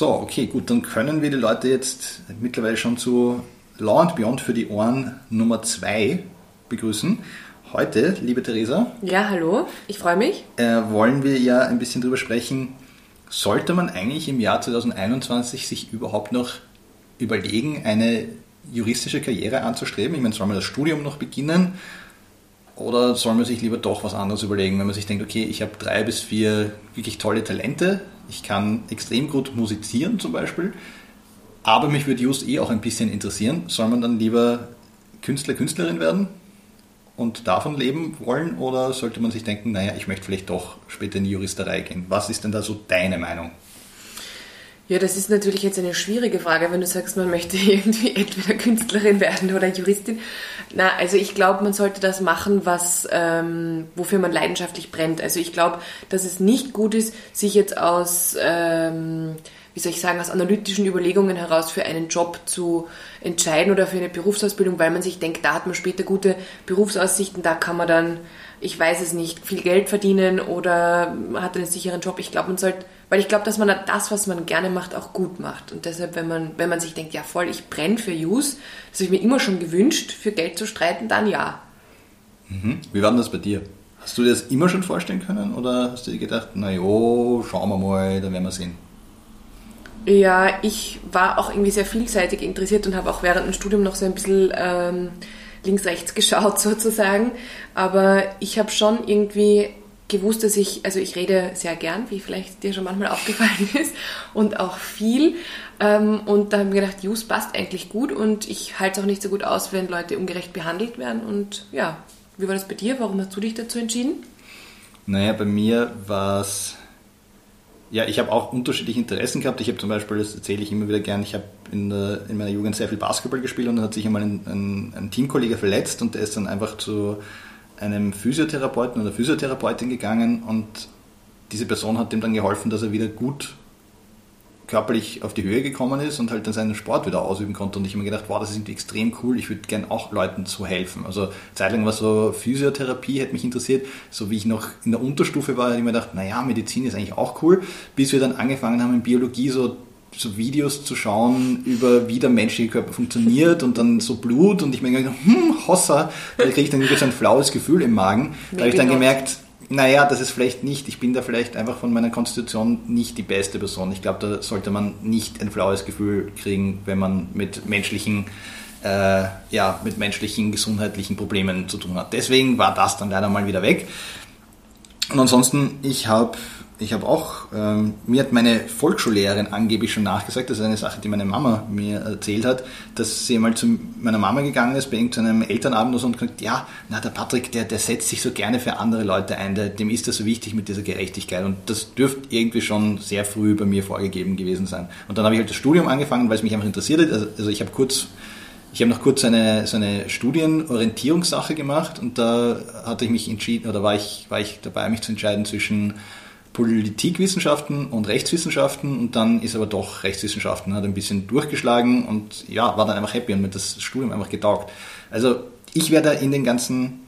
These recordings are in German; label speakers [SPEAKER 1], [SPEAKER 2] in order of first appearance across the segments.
[SPEAKER 1] So, okay, gut, dann können wir die Leute jetzt mittlerweile schon zu Law and Beyond für die Ohren Nummer 2 begrüßen. Heute, liebe Theresa.
[SPEAKER 2] Ja, hallo, ich freue mich.
[SPEAKER 1] Äh, wollen wir ja ein bisschen darüber sprechen, sollte man eigentlich im Jahr 2021 sich überhaupt noch überlegen, eine juristische Karriere anzustreben? Ich meine, soll man das Studium noch beginnen? Oder soll man sich lieber doch was anderes überlegen, wenn man sich denkt, okay, ich habe drei bis vier wirklich tolle Talente, ich kann extrem gut musizieren zum Beispiel, aber mich würde just eh auch ein bisschen interessieren, soll man dann lieber Künstler, Künstlerin werden und davon leben wollen oder sollte man sich denken, naja, ich möchte vielleicht doch später in die Juristerei gehen? Was ist denn da so deine Meinung?
[SPEAKER 2] Ja, das ist natürlich jetzt eine schwierige Frage, wenn du sagst, man möchte irgendwie entweder Künstlerin werden oder Juristin. Na, also ich glaube, man sollte das machen, was ähm, wofür man leidenschaftlich brennt. Also ich glaube, dass es nicht gut ist, sich jetzt aus ähm, wie soll ich sagen, aus analytischen Überlegungen heraus für einen Job zu entscheiden oder für eine Berufsausbildung, weil man sich denkt, da hat man später gute Berufsaussichten, da kann man dann, ich weiß es nicht, viel Geld verdienen oder hat einen sicheren Job. Ich glaube, man sollte weil ich glaube, dass man das, was man gerne macht, auch gut macht. Und deshalb, wenn man, wenn man sich denkt, ja voll, ich brenne für Use, das habe ich mir immer schon gewünscht, für Geld zu streiten, dann ja.
[SPEAKER 1] Mhm. Wie war denn das bei dir? Hast du dir das immer schon vorstellen können oder hast du dir gedacht, na jo, schauen wir mal, dann werden wir sehen?
[SPEAKER 2] Ja, ich war auch irgendwie sehr vielseitig interessiert und habe auch während dem Studium noch so ein bisschen ähm, links-rechts geschaut sozusagen. Aber ich habe schon irgendwie gewusst, dass ich, also ich rede sehr gern, wie vielleicht dir schon manchmal aufgefallen ist, und auch viel. Ähm, und da haben wir gedacht, Jus passt eigentlich gut und ich halte es auch nicht so gut aus, wenn Leute ungerecht behandelt werden. Und ja, wie war das bei dir? Warum hast du dich dazu entschieden?
[SPEAKER 1] Naja, bei mir war es, ja, ich habe auch unterschiedliche Interessen gehabt. Ich habe zum Beispiel, das erzähle ich immer wieder gern, ich habe in, in, meiner Jugend sehr viel Basketball gespielt und dann hat sich einmal ein, ein, ein Teamkollege verletzt und der ist dann einfach zu einem Physiotherapeuten oder Physiotherapeutin gegangen und diese Person hat ihm dann geholfen, dass er wieder gut körperlich auf die Höhe gekommen ist und halt dann seinen Sport wieder ausüben konnte. Und ich habe mir gedacht, wow, das ist irgendwie extrem cool, ich würde gerne auch Leuten zu helfen. Also zeitlang war so Physiotherapie, hätte mich interessiert. So wie ich noch in der Unterstufe war, habe ich mir gedacht, naja, Medizin ist eigentlich auch cool. Bis wir dann angefangen haben in Biologie so so Videos zu schauen über wie der menschliche Körper funktioniert und dann so Blut und ich mir gedacht, hm, Hossa, da kriege ich dann wirklich so ein flaues Gefühl im Magen. Da habe ich dann gemerkt, naja, das ist vielleicht nicht, ich bin da vielleicht einfach von meiner Konstitution nicht die beste Person. Ich glaube, da sollte man nicht ein flaues Gefühl kriegen, wenn man mit menschlichen, äh, ja, mit menschlichen gesundheitlichen Problemen zu tun hat. Deswegen war das dann leider mal wieder weg. Und ansonsten, ich habe ich habe auch, ähm, mir hat meine Volksschullehrerin angeblich schon nachgesagt, das ist eine Sache, die meine Mama mir erzählt hat, dass sie mal zu meiner Mama gegangen ist bei irgendeinem Elternabend und so und gesagt, ja, na der Patrick, der, der setzt sich so gerne für andere Leute ein, der, dem ist das so wichtig mit dieser Gerechtigkeit und das dürfte irgendwie schon sehr früh bei mir vorgegeben gewesen sein. Und dann habe ich halt das Studium angefangen, weil es mich einfach interessiert hat. Also, also ich habe kurz ich habe noch kurz eine, so eine Studienorientierungssache gemacht und da hatte ich mich entschieden, oder war ich, war ich dabei, mich zu entscheiden zwischen Politikwissenschaften und Rechtswissenschaften und dann ist aber doch Rechtswissenschaften, hat ein bisschen durchgeschlagen und ja, war dann einfach happy und mir das Studium einfach getaugt. Also ich werde in den ganzen,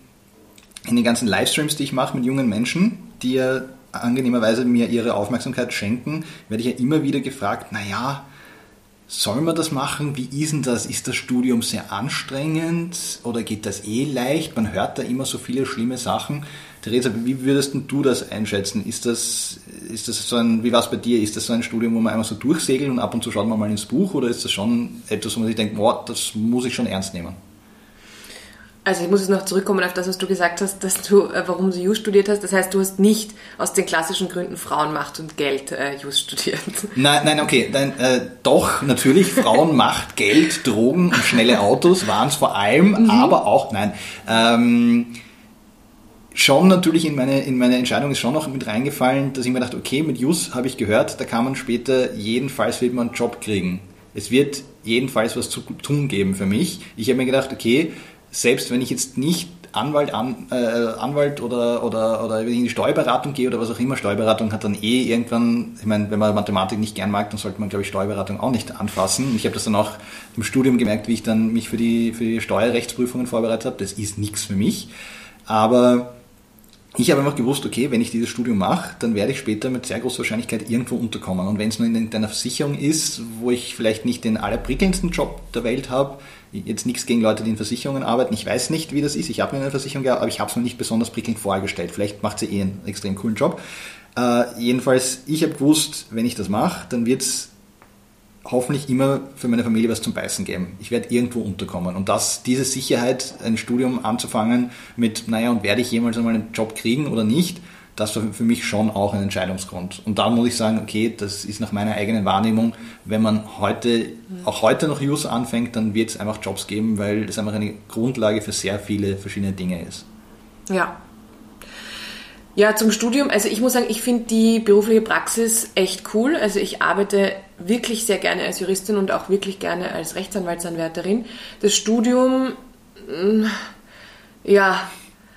[SPEAKER 1] in den ganzen Livestreams, die ich mache mit jungen Menschen, die ja angenehmerweise mir ihre Aufmerksamkeit schenken, werde ich ja immer wieder gefragt, naja, soll man das machen? Wie ist denn das? Ist das Studium sehr anstrengend oder geht das eh leicht? Man hört da immer so viele schlimme Sachen. Theresa, wie würdest du das einschätzen? Ist das, ist das so ein, wie war es bei dir? Ist das so ein Studium, wo man einfach so durchsegelt und ab und zu schaut man mal ins Buch oder ist das schon etwas, wo man sich denkt, boah, das muss ich schon ernst nehmen?
[SPEAKER 2] Also ich muss jetzt noch zurückkommen auf das, was du gesagt hast, dass du, äh, warum du Jus studiert hast. Das heißt, du hast nicht aus den klassischen Gründen Frauenmacht und Geld äh, Jus studiert.
[SPEAKER 1] Nein, nein, okay. Nein, äh, doch, natürlich, Frauenmacht, Geld, Drogen und schnelle Autos waren es vor allem, mhm. aber auch, nein. Ähm, schon natürlich in meine, in meine Entscheidung ist schon noch mit reingefallen, dass ich mir dachte, okay, mit Jus habe ich gehört, da kann man später jedenfalls wird man einen Job kriegen. Es wird jedenfalls was zu tun geben für mich. Ich habe mir gedacht, okay, selbst wenn ich jetzt nicht Anwalt, an, äh, Anwalt oder, oder, oder wenn ich in die Steuerberatung gehe oder was auch immer, Steuerberatung hat dann eh irgendwann, ich meine, wenn man Mathematik nicht gern mag, dann sollte man, glaube ich, Steuerberatung auch nicht anfassen. Ich habe das dann auch im Studium gemerkt, wie ich dann mich für die, für die Steuerrechtsprüfungen vorbereitet habe. Das ist nichts für mich. Aber ich habe einfach gewusst, okay, wenn ich dieses Studium mache, dann werde ich später mit sehr großer Wahrscheinlichkeit irgendwo unterkommen. Und wenn es nur in einer Versicherung ist, wo ich vielleicht nicht den allerprickelndsten Job der Welt habe, jetzt nichts gegen Leute, die in Versicherungen arbeiten, ich weiß nicht, wie das ist, ich habe in einer Versicherung gearbeitet, aber ich habe es mir nicht besonders prickelnd vorgestellt. Vielleicht macht sie eh einen extrem coolen Job. Äh, jedenfalls, ich habe gewusst, wenn ich das mache, dann wird es hoffentlich immer für meine Familie was zum Beißen geben. Ich werde irgendwo unterkommen. Und das, diese Sicherheit, ein Studium anzufangen mit, naja, und werde ich jemals einmal einen Job kriegen oder nicht, das war für mich schon auch ein Entscheidungsgrund. Und da muss ich sagen, okay, das ist nach meiner eigenen Wahrnehmung, wenn man heute, auch heute noch Use anfängt, dann wird es einfach Jobs geben, weil das einfach eine Grundlage für sehr viele verschiedene Dinge ist.
[SPEAKER 2] Ja, ja, zum Studium. Also ich muss sagen, ich finde die berufliche Praxis echt cool. Also ich arbeite wirklich sehr gerne als Juristin und auch wirklich gerne als Rechtsanwaltsanwärterin. Das Studium, mm, ja,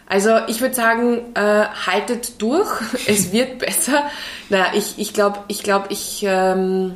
[SPEAKER 2] also ich würde sagen, äh, haltet durch. Es wird besser. Naja, ich, ich glaube, ich, glaub, ich ähm,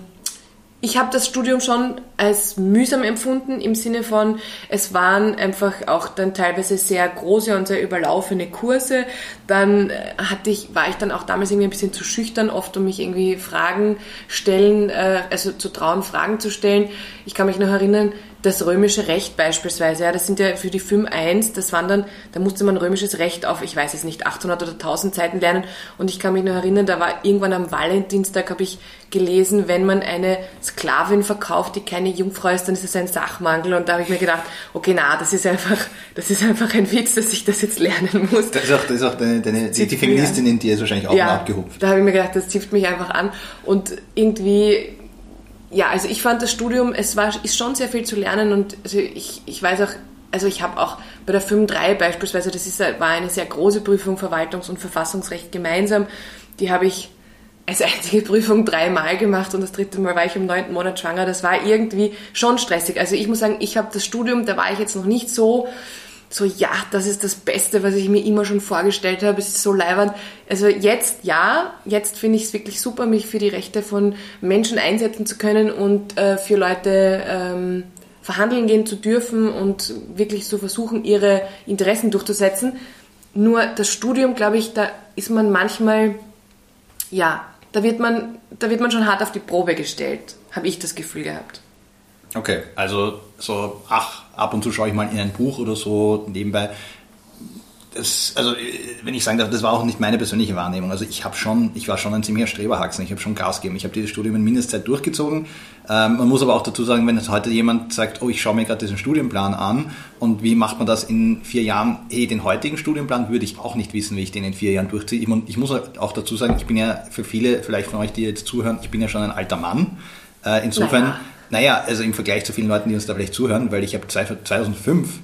[SPEAKER 2] ich habe das Studium schon als mühsam empfunden im Sinne von, es waren einfach auch dann teilweise sehr große und sehr überlaufene Kurse. Dann äh, hatte ich, war ich dann auch damals irgendwie ein bisschen zu schüchtern, oft um mich irgendwie Fragen stellen, äh, also zu trauen, Fragen zu stellen. Ich kann mich noch erinnern, das römische Recht beispielsweise, ja, das sind ja für die FIM 1, das waren dann, da musste man römisches Recht auf, ich weiß es nicht, 800 oder 1000 Seiten lernen und ich kann mich noch erinnern, da war irgendwann am Valentinstag, habe ich gelesen, wenn man eine Sklavin verkauft, die keine Jungfrau ist, dann ist es ein Sachmangel und da habe ich mir gedacht, okay, na, das ist einfach, das ist einfach ein Witz, dass ich das jetzt lernen muss.
[SPEAKER 1] Das ist auch, das ist auch deine, deine die, Feministin in dir ist wahrscheinlich auch ja, abgehupft.
[SPEAKER 2] da habe ich mir gedacht, das zieht mich einfach an und irgendwie ja, also ich fand das Studium, es war, ist schon sehr viel zu lernen und also ich, ich weiß auch, also ich habe auch bei der 5.3 beispielsweise, das ist, war eine sehr große Prüfung, Verwaltungs- und Verfassungsrecht gemeinsam, die habe ich als einzige Prüfung dreimal gemacht und das dritte Mal war ich im neunten Monat schwanger. Das war irgendwie schon stressig. Also ich muss sagen, ich habe das Studium, da war ich jetzt noch nicht so so, ja, das ist das Beste, was ich mir immer schon vorgestellt habe. Es ist so leibernd. Also jetzt ja, jetzt finde ich es wirklich super, mich für die Rechte von Menschen einsetzen zu können und äh, für Leute ähm, verhandeln gehen zu dürfen und wirklich so versuchen, ihre Interessen durchzusetzen. Nur das Studium, glaube ich, da ist man manchmal, ja, da wird man, da wird man schon hart auf die Probe gestellt, habe ich das Gefühl gehabt.
[SPEAKER 1] Okay, also so, ach, ab und zu schaue ich mal in ein Buch oder so nebenbei. Das, also wenn ich sagen darf, das war auch nicht meine persönliche Wahrnehmung. Also ich habe schon, ich war schon ein ziemlicher Streberhaxen, ich habe schon Gas gegeben. Ich habe dieses Studium in Mindestzeit durchgezogen. Ähm, man muss aber auch dazu sagen, wenn jetzt heute jemand sagt, oh, ich schaue mir gerade diesen Studienplan an und wie macht man das in vier Jahren? Hey, den heutigen Studienplan würde ich auch nicht wissen, wie ich den in vier Jahren durchziehe. Ich, ich muss auch dazu sagen, ich bin ja für viele, vielleicht von euch, die jetzt zuhören, ich bin ja schon ein alter Mann. Äh, insofern... Naja naja, also im Vergleich zu vielen Leuten, die uns da vielleicht zuhören, weil ich habe 2005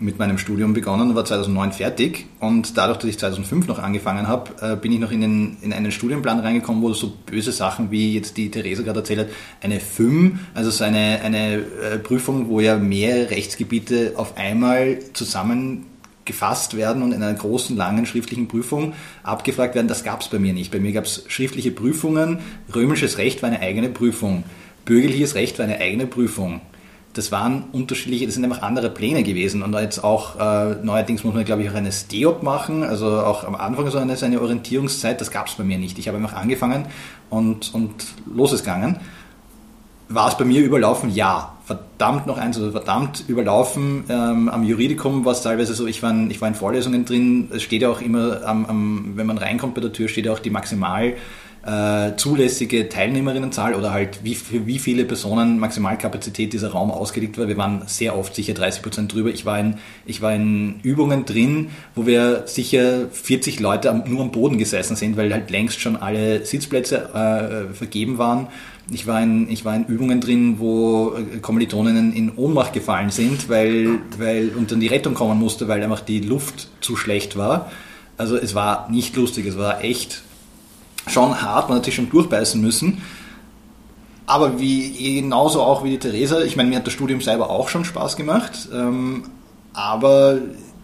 [SPEAKER 1] mit meinem Studium begonnen war 2009 fertig und dadurch, dass ich 2005 noch angefangen habe, äh, bin ich noch in, den, in einen Studienplan reingekommen, wo so böse Sachen wie jetzt die Theresa gerade erzählt hat, eine FÜM, also so eine, eine äh, Prüfung, wo ja mehrere Rechtsgebiete auf einmal zusammengefasst werden und in einer großen, langen schriftlichen Prüfung abgefragt werden, das gab es bei mir nicht. Bei mir gab es schriftliche Prüfungen, römisches Recht war eine eigene Prüfung. Bürgerliches Recht war eine eigene Prüfung. Das waren unterschiedliche, das sind einfach andere Pläne gewesen. Und jetzt auch, äh, neuerdings muss man, glaube ich, auch eine STEOP machen, also auch am Anfang so eine, so eine Orientierungszeit, das gab es bei mir nicht. Ich habe einfach angefangen und, und los ist gegangen. War es bei mir überlaufen? Ja. Verdammt noch eins, also verdammt überlaufen. Ähm, am Juridikum war es teilweise so, ich war, in, ich war in Vorlesungen drin, es steht ja auch immer, am, am, wenn man reinkommt bei der Tür, steht ja auch die Maximal- äh, zulässige Teilnehmerinnenzahl oder halt wie, für wie viele Personen Maximalkapazität dieser Raum ausgelegt war. Wir waren sehr oft sicher 30 Prozent drüber. Ich war, in, ich war in Übungen drin, wo wir sicher 40 Leute am, nur am Boden gesessen sind, weil halt längst schon alle Sitzplätze äh, vergeben waren. Ich war, in, ich war in Übungen drin, wo äh, Kommilitoninnen in Ohnmacht gefallen sind, weil, weil und dann die Rettung kommen musste, weil einfach die Luft zu schlecht war. Also es war nicht lustig, es war echt schon hart, man hat sich schon durchbeißen müssen. Aber wie, genauso auch wie die Theresa, ich meine, mir hat das Studium selber auch schon Spaß gemacht, ähm, aber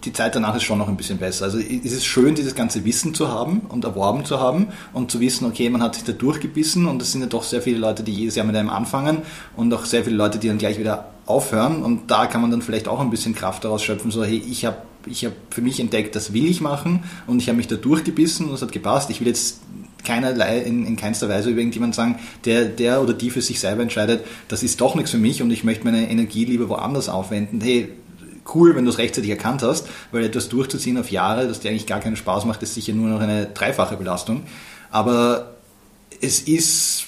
[SPEAKER 1] die Zeit danach ist schon noch ein bisschen besser. Also es ist schön, dieses ganze Wissen zu haben und erworben zu haben und zu wissen, okay, man hat sich da durchgebissen und es sind ja doch sehr viele Leute, die jedes Jahr mit einem anfangen und auch sehr viele Leute, die dann gleich wieder aufhören und da kann man dann vielleicht auch ein bisschen Kraft daraus schöpfen, so hey, ich habe ich hab für mich entdeckt, das will ich machen und ich habe mich da durchgebissen und es hat gepasst. Ich will jetzt keinerlei, in, in keinster Weise über irgendjemand sagen, der, der oder die für sich selber entscheidet, das ist doch nichts für mich und ich möchte meine Energie lieber woanders aufwenden. Hey, cool, wenn du es rechtzeitig erkannt hast, weil etwas durchzuziehen auf Jahre, das dir eigentlich gar keinen Spaß macht, ist sicher nur noch eine dreifache Belastung. Aber es ist,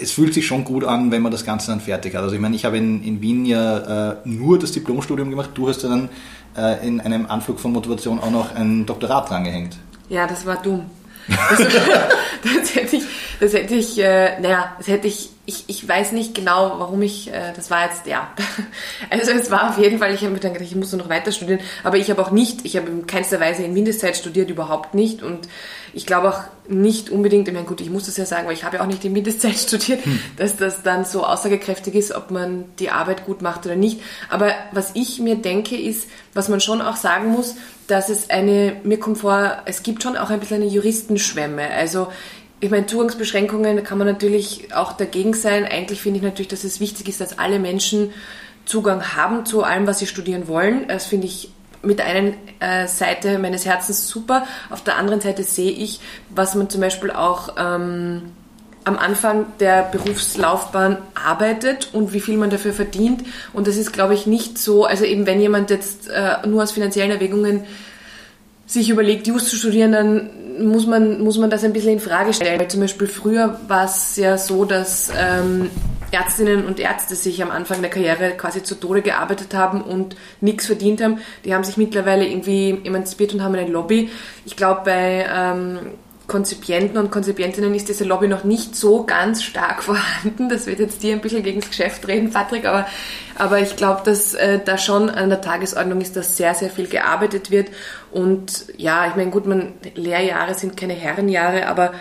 [SPEAKER 1] es fühlt sich schon gut an, wenn man das Ganze dann fertig hat. Also ich meine, ich habe in, in Wien ja äh, nur das Diplomstudium gemacht, du hast ja dann äh, in einem Anflug von Motivation auch noch ein Doktorat drangehängt.
[SPEAKER 2] Ja, das war dumm. Das, das hätte ich, das hätte ich, äh, naja, das hätte ich, ich, ich weiß nicht genau, warum ich, äh, das war jetzt, ja. Also es war auf jeden Fall, ich habe mir dann gedacht, ich muss noch weiter studieren, aber ich habe auch nicht, ich habe in keinster Weise in Mindestzeit studiert, überhaupt nicht und ich glaube auch nicht unbedingt, ich meine, gut, ich muss das ja sagen, weil ich habe ja auch nicht in Mindestzeit studiert, hm. dass das dann so aussagekräftig ist, ob man die Arbeit gut macht oder nicht. Aber was ich mir denke, ist, was man schon auch sagen muss, dass es eine, mir kommt vor, es gibt schon auch ein bisschen eine Juristenschwemme. Also ich meine, Zugangsbeschränkungen, kann man natürlich auch dagegen sein. Eigentlich finde ich natürlich, dass es wichtig ist, dass alle Menschen Zugang haben zu allem, was sie studieren wollen. Das finde ich mit einer äh, Seite meines Herzens super. Auf der anderen Seite sehe ich, was man zum Beispiel auch ähm, am Anfang der Berufslaufbahn arbeitet und wie viel man dafür verdient. Und das ist, glaube ich, nicht so, also eben wenn jemand jetzt äh, nur aus finanziellen Erwägungen sich überlegt, Just zu studieren, dann muss man, muss man das ein bisschen in Frage stellen. Weil zum Beispiel früher war es ja so, dass ähm, Ärztinnen und Ärzte sich am Anfang der Karriere quasi zu Tode gearbeitet haben und nichts verdient haben. Die haben sich mittlerweile irgendwie emanzipiert und haben eine Lobby. Ich glaube, bei ähm, Konzipienten und Konzipientinnen ist diese Lobby noch nicht so ganz stark vorhanden. Das wird jetzt dir ein bisschen gegen das Geschäft reden, Patrick, aber, aber ich glaube, dass äh, da schon an der Tagesordnung ist, dass sehr, sehr viel gearbeitet wird. Und ja, ich meine, gut, man, Lehrjahre sind keine Herrenjahre, aber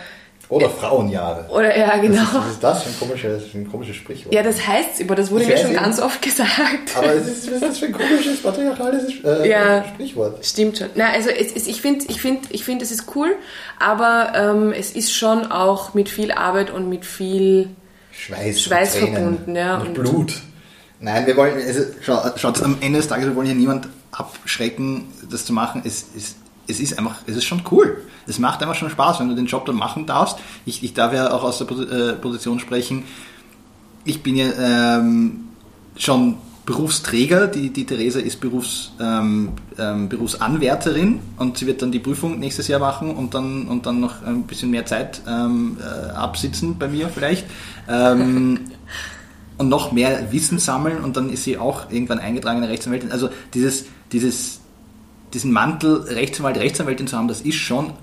[SPEAKER 1] oder Frauenjahre.
[SPEAKER 2] Oder ja, genau.
[SPEAKER 1] Was ist, das für ein komisches, ein komisches Sprichwort?
[SPEAKER 2] Ja, das heißt es immer, das wurde mir schon nicht. ganz oft gesagt.
[SPEAKER 1] Aber es ist, was ist das für ein komisches patriarchales äh, ja, Sprichwort?
[SPEAKER 2] Stimmt schon. Na, also es, es, ich finde, ich finde, ich finde, es ist cool, aber ähm, es ist schon auch mit viel Arbeit und mit viel
[SPEAKER 1] Schweiß,
[SPEAKER 2] Schweiß verbunden. Ja,
[SPEAKER 1] und, und Blut. Nein, wir wollen, also, schaut, schaut, am Ende des Tages, wir wollen hier niemand abschrecken, das zu machen. Es, es, es ist einfach, es ist schon cool es macht einfach schon Spaß, wenn du den Job dann machen darfst. Ich, ich darf ja auch aus der äh, Position sprechen. Ich bin ja ähm, schon Berufsträger. Die, die Theresa ist Berufs, ähm, ähm, Berufsanwärterin und sie wird dann die Prüfung nächstes Jahr machen und dann, und dann noch ein bisschen mehr Zeit ähm, äh, absitzen bei mir vielleicht. Ähm, und noch mehr Wissen sammeln und dann ist sie auch irgendwann eingetragene Rechtsanwältin. Also dieses, dieses, diesen Mantel Rechtsanwalt, Rechtsanwältin zu haben, das ist schon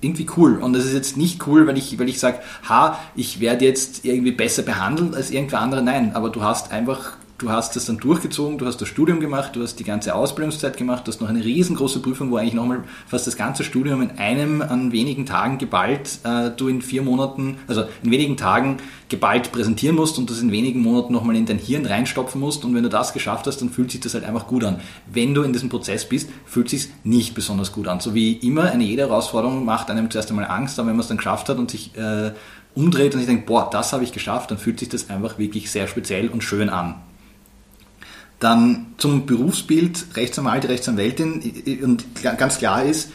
[SPEAKER 1] irgendwie cool. Und das ist jetzt nicht cool, weil ich, weil ich sage, ha, ich werde jetzt irgendwie besser behandelt als irgendwer andere. Nein, aber du hast einfach du hast das dann durchgezogen, du hast das Studium gemacht, du hast die ganze Ausbildungszeit gemacht, du hast noch eine riesengroße Prüfung, wo eigentlich nochmal fast das ganze Studium in einem an wenigen Tagen geballt äh, du in vier Monaten, also in wenigen Tagen geballt präsentieren musst und das in wenigen Monaten nochmal in dein Hirn reinstopfen musst und wenn du das geschafft hast, dann fühlt sich das halt einfach gut an. Wenn du in diesem Prozess bist, fühlt sich nicht besonders gut an. So wie immer, eine jede Herausforderung macht einem zuerst einmal Angst, aber wenn man es dann geschafft hat und sich äh, umdreht und ich denke, boah, das habe ich geschafft, dann fühlt sich das einfach wirklich sehr speziell und schön an. Dann zum Berufsbild Rechtsanwalt, Rechtsanwältin und ganz klar ist,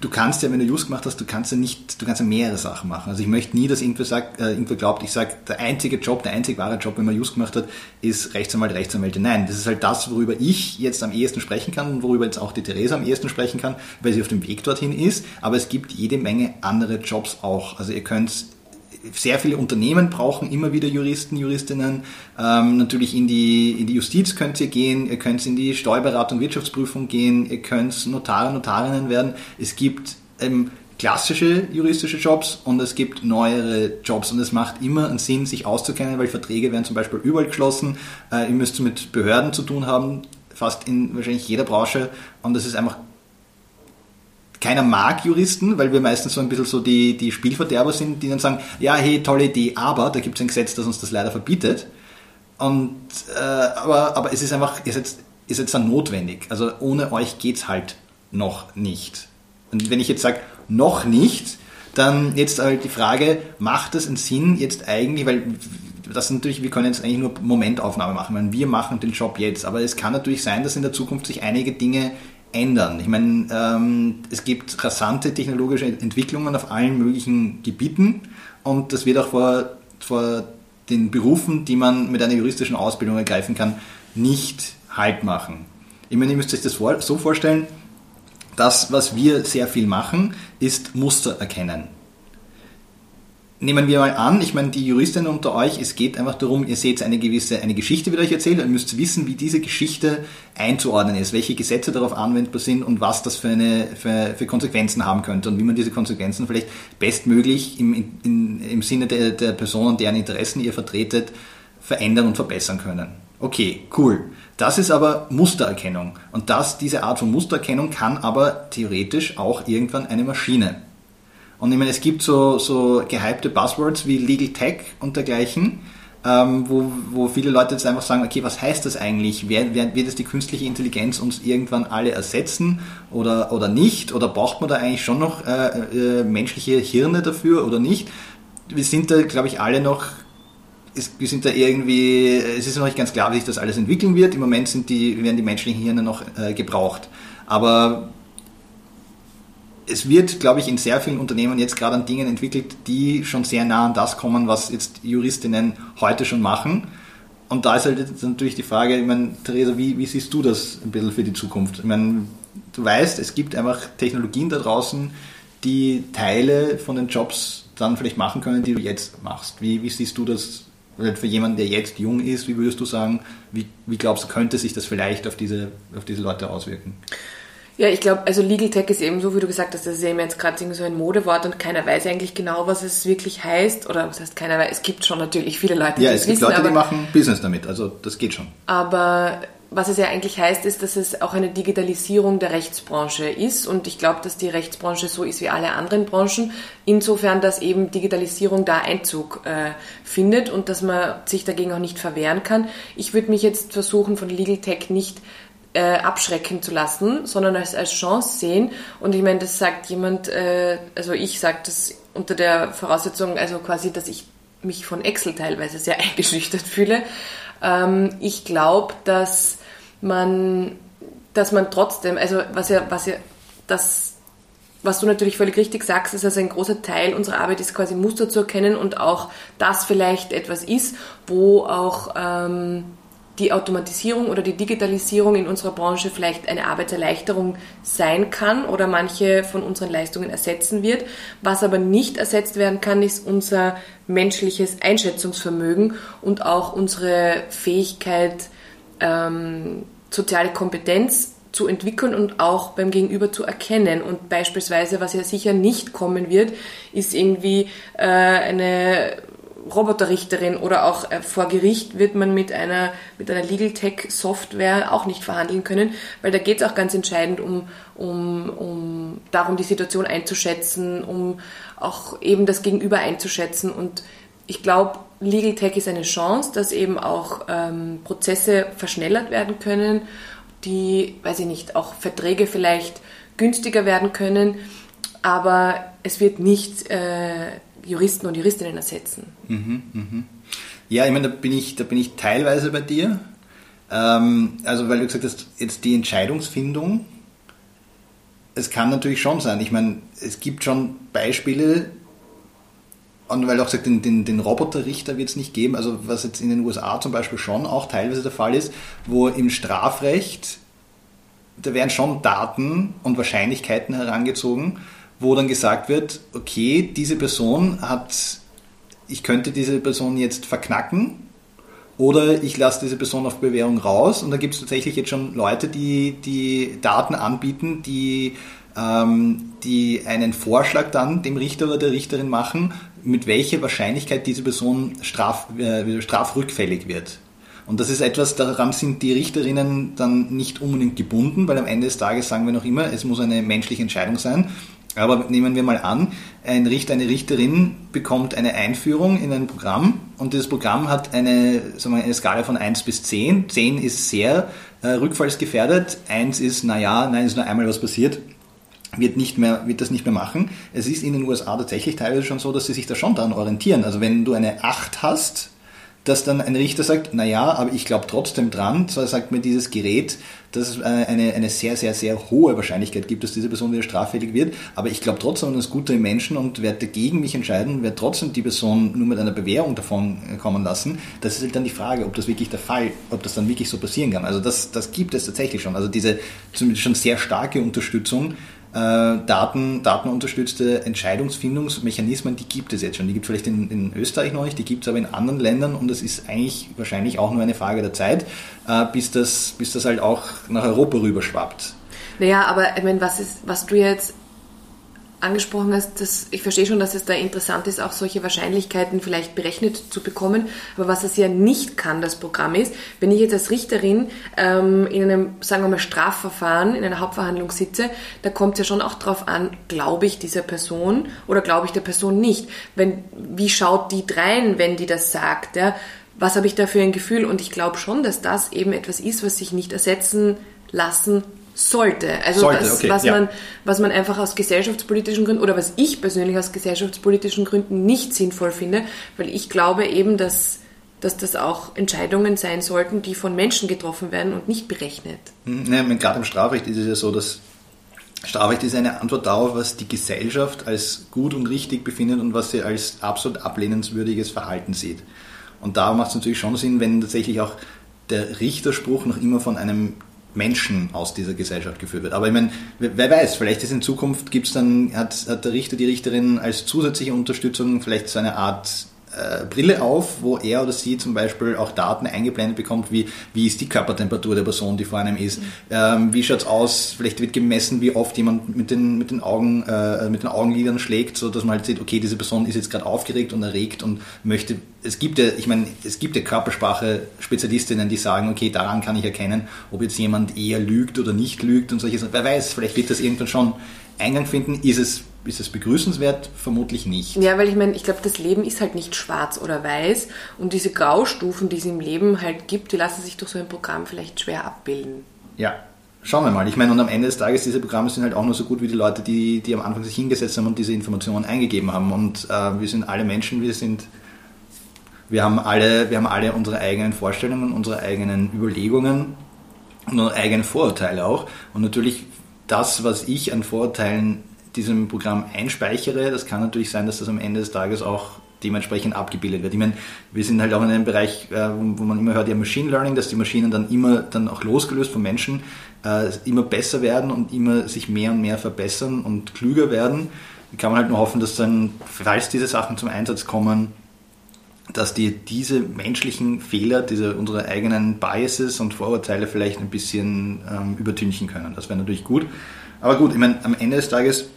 [SPEAKER 1] du kannst ja, wenn du Just gemacht hast, du kannst ja nicht, du kannst ja mehrere Sachen machen. Also ich möchte nie, dass irgendwer sagt, äh, irgendwer glaubt, ich sage, der einzige Job, der einzig wahre Job, wenn man Just gemacht hat, ist Rechtsanwalt, Rechtsanwältin. Nein, das ist halt das, worüber ich jetzt am ehesten sprechen kann und worüber jetzt auch die Theresa am ehesten sprechen kann, weil sie auf dem Weg dorthin ist. Aber es gibt jede Menge andere Jobs auch. Also ihr könnt sehr viele Unternehmen brauchen immer wieder Juristen, Juristinnen. Ähm, natürlich in die, in die Justiz könnt ihr gehen, ihr könnt in die Steuerberatung, Wirtschaftsprüfung gehen, ihr könnt Notare, Notarinnen werden. Es gibt ähm, klassische juristische Jobs und es gibt neuere Jobs und es macht immer einen Sinn, sich auszukennen, weil Verträge werden zum Beispiel überall geschlossen. Äh, ihr müsst mit Behörden zu tun haben, fast in wahrscheinlich jeder Branche und das ist einfach keiner mag Juristen, weil wir meistens so ein bisschen so die, die Spielverderber sind, die dann sagen, ja, hey, tolle Idee, aber da gibt es ein Gesetz, das uns das leider verbietet. Und, äh, aber, aber es ist einfach, ihr seid, ihr seid dann notwendig. Also ohne euch geht es halt noch nicht. Und wenn ich jetzt sage, noch nicht, dann jetzt halt die Frage, macht es einen Sinn jetzt eigentlich, weil das ist natürlich, wir können jetzt eigentlich nur Momentaufnahme machen, weil wir machen den Job jetzt, aber es kann natürlich sein, dass in der Zukunft sich einige Dinge ändern. Ich meine, ähm, es gibt rasante technologische Entwicklungen auf allen möglichen Gebieten und das wird auch vor, vor den Berufen, die man mit einer juristischen Ausbildung ergreifen kann, nicht Halt machen. Ich meine, ihr müsst euch das so vorstellen, das, was wir sehr viel machen, ist Muster erkennen nehmen wir mal an, ich meine, die Juristinnen unter euch, es geht einfach darum, ihr seht eine gewisse, eine Geschichte wird euch erzählt und müsst wissen, wie diese Geschichte einzuordnen ist, welche Gesetze darauf anwendbar sind und was das für, eine, für, für Konsequenzen haben könnte und wie man diese Konsequenzen vielleicht bestmöglich im, in, im Sinne der, der Personen, deren Interessen ihr vertretet, verändern und verbessern können. Okay, cool. Das ist aber Mustererkennung. Und das, diese Art von Mustererkennung kann aber theoretisch auch irgendwann eine Maschine. Und ich meine, es gibt so, so gehypte Buzzwords wie Legal Tech und dergleichen, ähm, wo, wo viele Leute jetzt einfach sagen, okay, was heißt das eigentlich? Wer, wer, wird es die künstliche Intelligenz uns irgendwann alle ersetzen oder, oder nicht? Oder braucht man da eigentlich schon noch äh, äh, menschliche Hirne dafür oder nicht? Wir sind da, glaube ich, alle noch wir sind da irgendwie, es ist noch nicht ganz klar, wie sich das alles entwickeln wird. Im Moment sind die, werden die menschlichen Hirne noch äh, gebraucht. Aber es wird, glaube ich, in sehr vielen Unternehmen jetzt gerade an Dingen entwickelt, die schon sehr nah an das kommen, was jetzt Juristinnen heute schon machen. Und da ist halt jetzt natürlich die Frage, ich meine, Theresa, wie, wie siehst du das ein bisschen für die Zukunft? Ich meine, du weißt, es gibt einfach Technologien da draußen, die Teile von den Jobs dann vielleicht machen können, die du jetzt machst. Wie, wie siehst du das für jemanden, der jetzt jung ist? Wie würdest du sagen, wie, wie glaubst du, könnte sich das vielleicht auf diese, auf diese Leute auswirken?
[SPEAKER 2] Ja, ich glaube, also Legal Tech ist eben so, wie du gesagt hast, das ist eben jetzt gerade so ein Modewort und keiner weiß eigentlich genau, was es wirklich heißt. Oder was heißt keiner weiß, es gibt schon natürlich viele Leute,
[SPEAKER 1] die ja, es gibt wissen, Leute, aber, die machen Business damit, also das geht schon.
[SPEAKER 2] Aber was es ja eigentlich heißt, ist, dass es auch eine Digitalisierung der Rechtsbranche ist. Und ich glaube, dass die Rechtsbranche so ist wie alle anderen Branchen. Insofern, dass eben Digitalisierung da Einzug äh, findet und dass man sich dagegen auch nicht verwehren kann. Ich würde mich jetzt versuchen, von Legal Tech nicht äh, abschrecken zu lassen, sondern als, als Chance sehen. Und ich meine, das sagt jemand, äh, also ich sage das unter der Voraussetzung, also quasi, dass ich mich von Excel teilweise sehr eingeschüchtert fühle. Ähm, ich glaube, dass man, dass man trotzdem, also was ja, was ja, das was du natürlich völlig richtig sagst, ist also ein großer Teil unserer Arbeit ist quasi Muster zu erkennen und auch das vielleicht etwas ist, wo auch ähm, die Automatisierung oder die Digitalisierung in unserer Branche vielleicht eine Arbeitserleichterung sein kann oder manche von unseren Leistungen ersetzen wird. Was aber nicht ersetzt werden kann, ist unser menschliches Einschätzungsvermögen und auch unsere Fähigkeit, ähm, soziale Kompetenz zu entwickeln und auch beim Gegenüber zu erkennen. Und beispielsweise, was ja sicher nicht kommen wird, ist irgendwie äh, eine Roboterrichterin oder auch äh, vor Gericht wird man mit einer, mit einer Legal Tech Software auch nicht verhandeln können, weil da geht es auch ganz entscheidend um, um, um darum, die Situation einzuschätzen, um auch eben das Gegenüber einzuschätzen. Und ich glaube, Legal Tech ist eine Chance, dass eben auch ähm, Prozesse verschnellert werden können, die, weiß ich nicht, auch Verträge vielleicht günstiger werden können, aber es wird nicht äh, Juristen und Juristinnen ersetzen.
[SPEAKER 1] Mhm, mhm. Ja, ich meine, da bin ich, da bin ich teilweise bei dir. Ähm, also, weil du gesagt hast, jetzt die Entscheidungsfindung, es kann natürlich schon sein. Ich meine, es gibt schon Beispiele, und weil du auch gesagt den, den, den Roboterrichter wird es nicht geben, also was jetzt in den USA zum Beispiel schon auch teilweise der Fall ist, wo im Strafrecht, da werden schon Daten und Wahrscheinlichkeiten herangezogen, wo dann gesagt wird, okay, diese Person hat, ich könnte diese Person jetzt verknacken oder ich lasse diese Person auf Bewährung raus und da gibt es tatsächlich jetzt schon Leute, die, die Daten anbieten, die, ähm, die einen Vorschlag dann dem Richter oder der Richterin machen, mit welcher Wahrscheinlichkeit diese Person straf, äh, strafrückfällig wird. Und das ist etwas, daran sind die Richterinnen dann nicht unbedingt gebunden, weil am Ende des Tages sagen wir noch immer, es muss eine menschliche Entscheidung sein. Aber nehmen wir mal an, ein Richter, eine Richterin bekommt eine Einführung in ein Programm und dieses Programm hat eine, sagen wir, eine Skala von 1 bis 10. 10 ist sehr äh, rückfallsgefährdet, 1 ist, naja, nein, ist nur einmal was passiert, wird, nicht mehr, wird das nicht mehr machen. Es ist in den USA tatsächlich teilweise schon so, dass sie sich da schon daran orientieren. Also wenn du eine 8 hast, dass dann ein Richter sagt, na ja, aber ich glaube trotzdem dran, so sagt mir dieses Gerät, dass es eine, eine sehr, sehr, sehr hohe Wahrscheinlichkeit gibt, dass diese Person wieder straffällig wird, aber ich glaube trotzdem an das Gute im Menschen und werde gegen mich entscheiden, werde trotzdem die Person nur mit einer Bewährung davon kommen lassen. Das ist halt dann die Frage, ob das wirklich der Fall, ob das dann wirklich so passieren kann. Also das, das gibt es tatsächlich schon. Also diese zumindest schon sehr starke Unterstützung äh, Daten, datenunterstützte Entscheidungsfindungsmechanismen, die gibt es jetzt schon. Die gibt es vielleicht in, in, Österreich noch nicht, die gibt es aber in anderen Ländern und es ist eigentlich wahrscheinlich auch nur eine Frage der Zeit, äh, bis, das, bis das halt auch nach Europa rüberschwappt.
[SPEAKER 2] Naja, aber ich meine, was, was du jetzt angesprochen hast, dass ich verstehe schon, dass es da interessant ist, auch solche Wahrscheinlichkeiten vielleicht berechnet zu bekommen. Aber was es ja nicht kann, das Programm ist, wenn ich jetzt als Richterin ähm, in einem, sagen wir mal, Strafverfahren, in einer Hauptverhandlung sitze, da kommt es ja schon auch darauf an, glaube ich dieser Person oder glaube ich der Person nicht. Wenn, wie schaut die drein, wenn die das sagt? Ja? Was habe ich da für ein Gefühl? Und ich glaube schon, dass das eben etwas ist, was sich nicht ersetzen lassen sollte. Also
[SPEAKER 1] sollte,
[SPEAKER 2] das,
[SPEAKER 1] okay,
[SPEAKER 2] was,
[SPEAKER 1] ja.
[SPEAKER 2] man, was man einfach aus gesellschaftspolitischen Gründen oder was ich persönlich aus gesellschaftspolitischen Gründen nicht sinnvoll finde, weil ich glaube eben, dass, dass das auch Entscheidungen sein sollten, die von Menschen getroffen werden und nicht berechnet.
[SPEAKER 1] Hm, ja, gerade im Strafrecht ist es ja so, dass Strafrecht ist eine Antwort darauf, was die Gesellschaft als gut und richtig befindet und was sie als absolut ablehnenswürdiges Verhalten sieht. Und da macht es natürlich schon Sinn, wenn tatsächlich auch der Richterspruch noch immer von einem Menschen aus dieser Gesellschaft geführt wird. Aber ich meine, wer weiß, vielleicht ist in Zukunft gibt's dann, hat, hat der Richter, die Richterin als zusätzliche Unterstützung vielleicht so eine Art äh, Brille auf, wo er oder sie zum Beispiel auch Daten eingeblendet bekommt, wie, wie ist die Körpertemperatur der Person, die vor einem ist, mhm. ähm, wie schaut's aus, vielleicht wird gemessen, wie oft jemand mit den, mit den, Augen, äh, mit den Augenlidern schlägt, so dass man halt sieht, okay, diese Person ist jetzt gerade aufgeregt und erregt und möchte, es gibt ja, ich meine, es gibt ja Körpersprache-Spezialistinnen, die sagen, okay, daran kann ich erkennen, ob jetzt jemand eher lügt oder nicht lügt und solche Sachen. Wer weiß, vielleicht wird das irgendwann schon Eingang finden, ist es ist es begrüßenswert? Vermutlich nicht.
[SPEAKER 2] Ja, weil ich meine, ich glaube, das Leben ist halt nicht schwarz oder weiß und diese Graustufen, die es im Leben halt gibt, die lassen sich durch so ein Programm vielleicht schwer abbilden.
[SPEAKER 1] Ja, schauen wir mal. Ich meine, und am Ende des Tages, diese Programme sind halt auch nur so gut wie die Leute, die, die am Anfang sich hingesetzt haben und diese Informationen eingegeben haben. Und äh, wir sind alle Menschen, wir sind, wir haben alle, wir haben alle unsere eigenen Vorstellungen, unsere eigenen Überlegungen und unsere eigenen Vorurteile auch. Und natürlich das, was ich an Vorurteilen diesem Programm einspeichere, das kann natürlich sein, dass das am Ende des Tages auch dementsprechend abgebildet wird. Ich meine, wir sind halt auch in einem Bereich, äh, wo man immer hört, ja Machine Learning, dass die Maschinen dann immer dann auch losgelöst vom Menschen äh, immer besser werden und immer sich mehr und mehr verbessern und klüger werden. Da kann man halt nur hoffen, dass dann, falls diese Sachen zum Einsatz kommen, dass die diese menschlichen Fehler, diese unsere eigenen Biases und Vorurteile vielleicht ein bisschen ähm, übertünchen können. Das wäre natürlich gut. Aber gut, ich meine, am Ende des Tages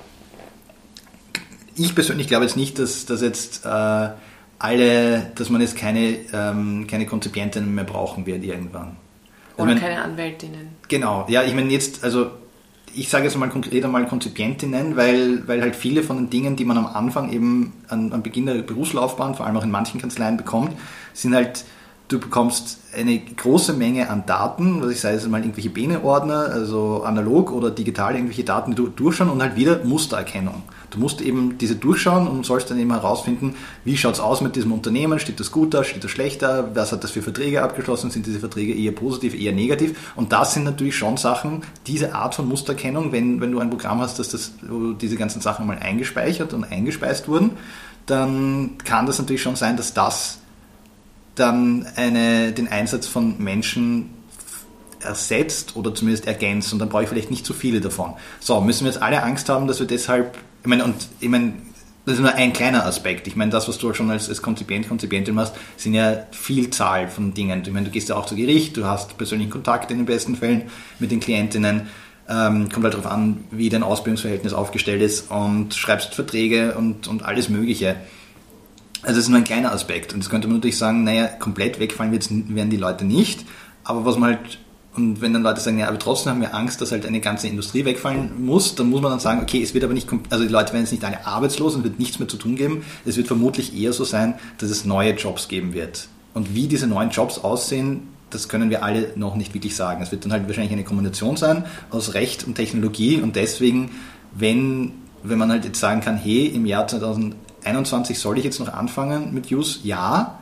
[SPEAKER 1] ich persönlich glaube jetzt nicht, dass, dass jetzt äh, alle, dass man jetzt keine, ähm, keine Konzipientinnen mehr brauchen wird irgendwann.
[SPEAKER 2] Oder ich mein, keine Anwältinnen.
[SPEAKER 1] Genau, ja, ich meine jetzt, also ich sage jetzt mal konkret einmal Konzipientinnen, weil, weil halt viele von den Dingen, die man am Anfang eben an, am Beginn der Berufslaufbahn, vor allem auch in manchen Kanzleien bekommt, sind halt, du bekommst eine große Menge an Daten, was ich sage, jetzt mal irgendwelche Bene-Ordner, also analog oder digital irgendwelche Daten, die du durchschauen und halt wieder Mustererkennung. Du musst eben diese durchschauen und sollst dann eben herausfinden, wie schaut es aus mit diesem Unternehmen, steht das gut da, steht das schlecht da, was hat das für Verträge abgeschlossen, sind diese Verträge eher positiv, eher negativ? Und das sind natürlich schon Sachen, diese Art von Musterkennung, wenn, wenn du ein Programm hast, dass das, wo diese ganzen Sachen mal eingespeichert und eingespeist wurden, dann kann das natürlich schon sein, dass das dann eine, den Einsatz von Menschen ersetzt oder zumindest ergänzt. Und dann brauche ich vielleicht nicht zu viele davon. So, müssen wir jetzt alle Angst haben, dass wir deshalb ich meine, und ich meine, das ist nur ein kleiner Aspekt. Ich meine, das, was du schon als, als Konzipient, Konzipientin machst, sind ja Vielzahl von Dingen. Ich meine, du gehst ja auch zu Gericht, du hast persönlichen Kontakt in den besten Fällen mit den Klientinnen. Ähm, kommt halt darauf an, wie dein Ausbildungsverhältnis aufgestellt ist und schreibst Verträge und, und alles Mögliche. Also das ist nur ein kleiner Aspekt. Und das könnte man natürlich sagen, naja, komplett wegfallen werden die Leute nicht. Aber was man halt und wenn dann Leute sagen, ja, aber trotzdem haben wir Angst, dass halt eine ganze Industrie wegfallen muss, dann muss man dann sagen, okay, es wird aber nicht, also die Leute werden jetzt nicht alle arbeitslos und wird nichts mehr zu tun geben. Es wird vermutlich eher so sein, dass es neue Jobs geben wird. Und wie diese neuen Jobs aussehen, das können wir alle noch nicht wirklich sagen. Es wird dann halt wahrscheinlich eine Kombination sein aus Recht und Technologie und deswegen, wenn, wenn man halt jetzt sagen kann, hey, im Jahr 2021 soll ich jetzt noch anfangen mit Use, ja,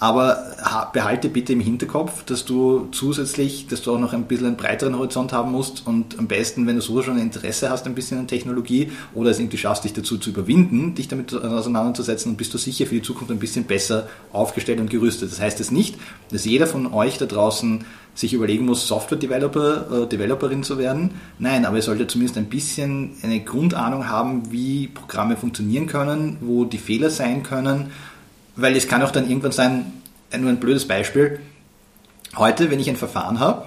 [SPEAKER 1] Aber behalte bitte im Hinterkopf, dass du zusätzlich, dass du auch noch ein bisschen einen breiteren Horizont haben musst und am besten, wenn du so schon ein Interesse hast, ein bisschen an Technologie oder es irgendwie schaffst, dich dazu zu überwinden, dich damit auseinanderzusetzen, dann bist du sicher für die Zukunft ein bisschen besser aufgestellt und gerüstet. Das heißt es nicht, dass jeder von euch da draußen sich überlegen muss, Software-Developer, äh, Developerin zu werden. Nein, aber ihr solltet zumindest ein bisschen eine Grundahnung haben, wie Programme funktionieren können, wo die Fehler sein können weil es kann auch dann irgendwann sein, nur ein blödes Beispiel, heute, wenn ich ein Verfahren habe,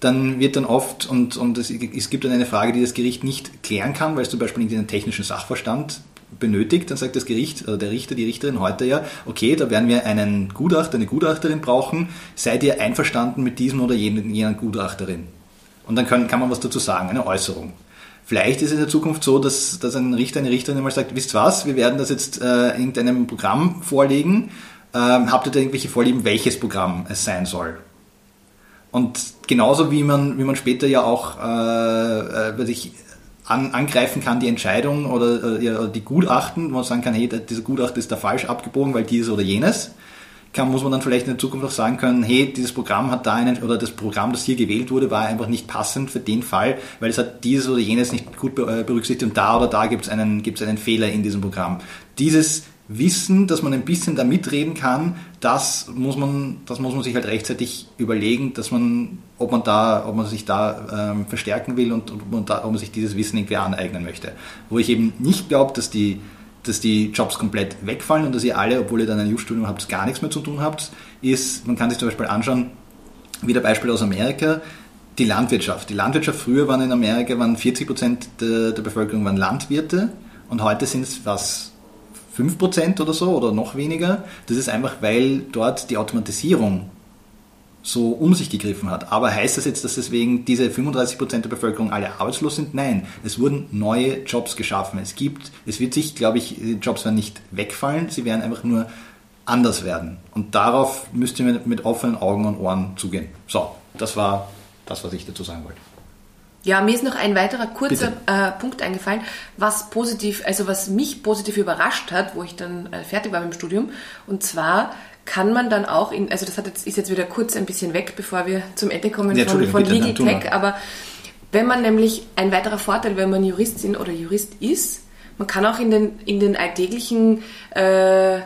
[SPEAKER 1] dann wird dann oft, und, und es, es, gibt dann eine Frage, die das Gericht nicht klären kann, weil es zum Beispiel einen technischen Sachverstand benötigt, dann sagt das Gericht, oder der Richter, die Richterin heute ja, okay, da werden wir einen Gutachter, eine Gutachterin brauchen, seid ihr einverstanden mit diesem oder jenen, jener Gutachterin? Und dann kann, kann man was dazu sagen, eine Äußerung. Vielleicht ist es in der Zukunft so, dass, dass ein Richter, eine Richterin mal sagt, wisst was, wir werden das jetzt äh, irgendeinem Programm vorlegen. Ähm, habt ihr da irgendwelche Vorlieben, welches Programm es sein soll? Und genauso wie man, wie man später ja auch äh, äh, ich, an, angreifen kann, die Entscheidung oder, äh, die Gutachten, wo man sagen kann, hey, dieser Gutachten ist da falsch abgebogen, weil dieses oder jenes kann, muss man dann vielleicht in der Zukunft auch sagen können, hey, dieses Programm hat da einen, oder das Programm, das hier gewählt wurde, war einfach nicht passend für den Fall, weil es hat dieses oder jenes nicht gut äh, berücksichtigt und da oder da gibt es einen, gibt's einen Fehler in diesem Programm. Dieses Wissen, dass man ein bisschen da mitreden kann, das muss man, das muss man sich halt rechtzeitig überlegen, dass man, ob man da, ob man sich da ähm, verstärken will und man, da, ob man sich dieses Wissen irgendwie aneignen möchte. Wo ich eben nicht glaube, dass die dass die Jobs komplett wegfallen und dass ihr alle, obwohl ihr dann ein Just-Studium habt, gar nichts mehr zu tun habt, ist, man kann sich zum Beispiel anschauen, wieder Beispiel aus Amerika, die Landwirtschaft. Die Landwirtschaft früher waren in Amerika, waren 40 Prozent der, der Bevölkerung waren Landwirte und heute sind es was 5 Prozent oder so oder noch weniger. Das ist einfach, weil dort die Automatisierung so um sich gegriffen hat. Aber heißt das jetzt, dass deswegen diese 35% der Bevölkerung alle arbeitslos sind? Nein, es wurden neue Jobs geschaffen. Es gibt, es wird sich, glaube ich, Jobs werden nicht wegfallen, sie werden einfach nur anders werden. Und darauf müsst ihr mit, mit offenen Augen und Ohren zugehen. So, das war das, was ich dazu sagen wollte.
[SPEAKER 2] Ja, mir ist noch ein weiterer kurzer äh, Punkt eingefallen, was positiv, also was mich positiv überrascht hat, wo ich dann äh, fertig war mit dem Studium. Und zwar kann man dann auch in, also das hat jetzt, ist jetzt wieder kurz ein bisschen weg, bevor wir zum Ende kommen ja, von, von Legal Tech, aber wenn man nämlich, ein weiterer Vorteil, wenn man Juristin oder Jurist ist, man kann auch in den, in den alltäglichen äh,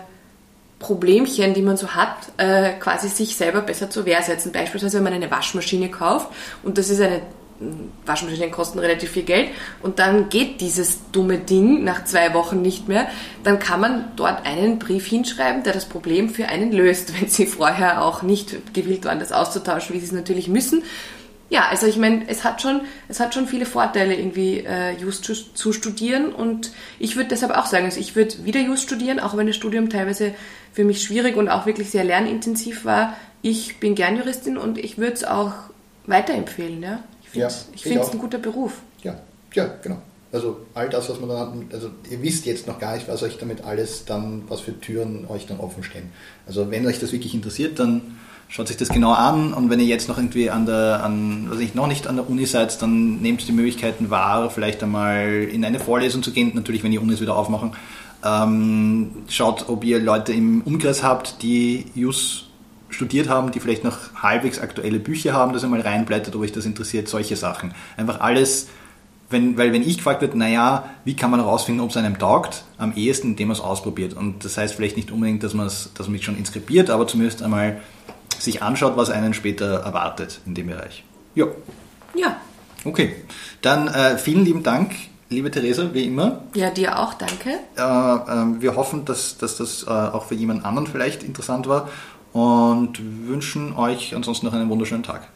[SPEAKER 2] Problemchen, die man so hat, äh, quasi sich selber besser zur Wehr setzen. Beispielsweise, wenn man eine Waschmaschine kauft und das ist eine Waschmaschinen kosten relativ viel Geld und dann geht dieses dumme Ding nach zwei Wochen nicht mehr, dann kann man dort einen Brief hinschreiben, der das Problem für einen löst, wenn sie vorher auch nicht gewillt waren, das auszutauschen, wie sie es natürlich müssen. Ja, also ich meine, es hat schon, es hat schon viele Vorteile, irgendwie äh, Just zu, zu studieren und ich würde deshalb auch sagen, also ich würde wieder Just studieren, auch wenn das Studium teilweise für mich schwierig und auch wirklich sehr lernintensiv war. Ich bin gern Juristin und ich würde es auch weiterempfehlen, ja
[SPEAKER 1] ja,
[SPEAKER 2] ich finde es ein guter Beruf.
[SPEAKER 1] Ja, ja, genau. Also all das, was man dann hat, also ihr wisst jetzt noch gar nicht, was euch damit alles dann, was für Türen euch dann offen stehen. Also wenn euch das wirklich interessiert, dann schaut sich das genau an und wenn ihr jetzt noch irgendwie an der, an, was ich noch nicht an der Uni seid, dann nehmt die Möglichkeiten wahr, vielleicht einmal in eine Vorlesung zu gehen, natürlich wenn die Unis wieder aufmachen. Ähm, schaut, ob ihr Leute im Umkreis habt, die Jus studiert haben, die vielleicht noch halbwegs aktuelle Bücher haben, dass ihr mal reinblättert, ob euch das interessiert, solche Sachen. Einfach alles, wenn, weil wenn ich gefragt wird, naja, wie kann man herausfinden, ob es einem taugt, am ehesten, indem man es ausprobiert. Und das heißt vielleicht nicht unbedingt, dass man es dass man schon inskribiert, aber zumindest einmal sich anschaut, was einen später erwartet in dem Bereich.
[SPEAKER 2] Ja. Ja.
[SPEAKER 1] Okay, dann äh, vielen lieben Dank, liebe Theresa, wie immer.
[SPEAKER 2] Ja, dir auch, danke.
[SPEAKER 1] Äh, äh, wir hoffen, dass, dass das äh, auch für jemand anderen vielleicht interessant war und wünschen euch ansonsten noch einen wunderschönen Tag.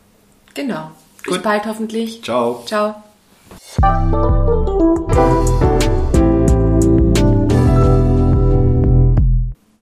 [SPEAKER 2] Genau. Bis Gut. bald hoffentlich.
[SPEAKER 1] Ciao.
[SPEAKER 2] Ciao.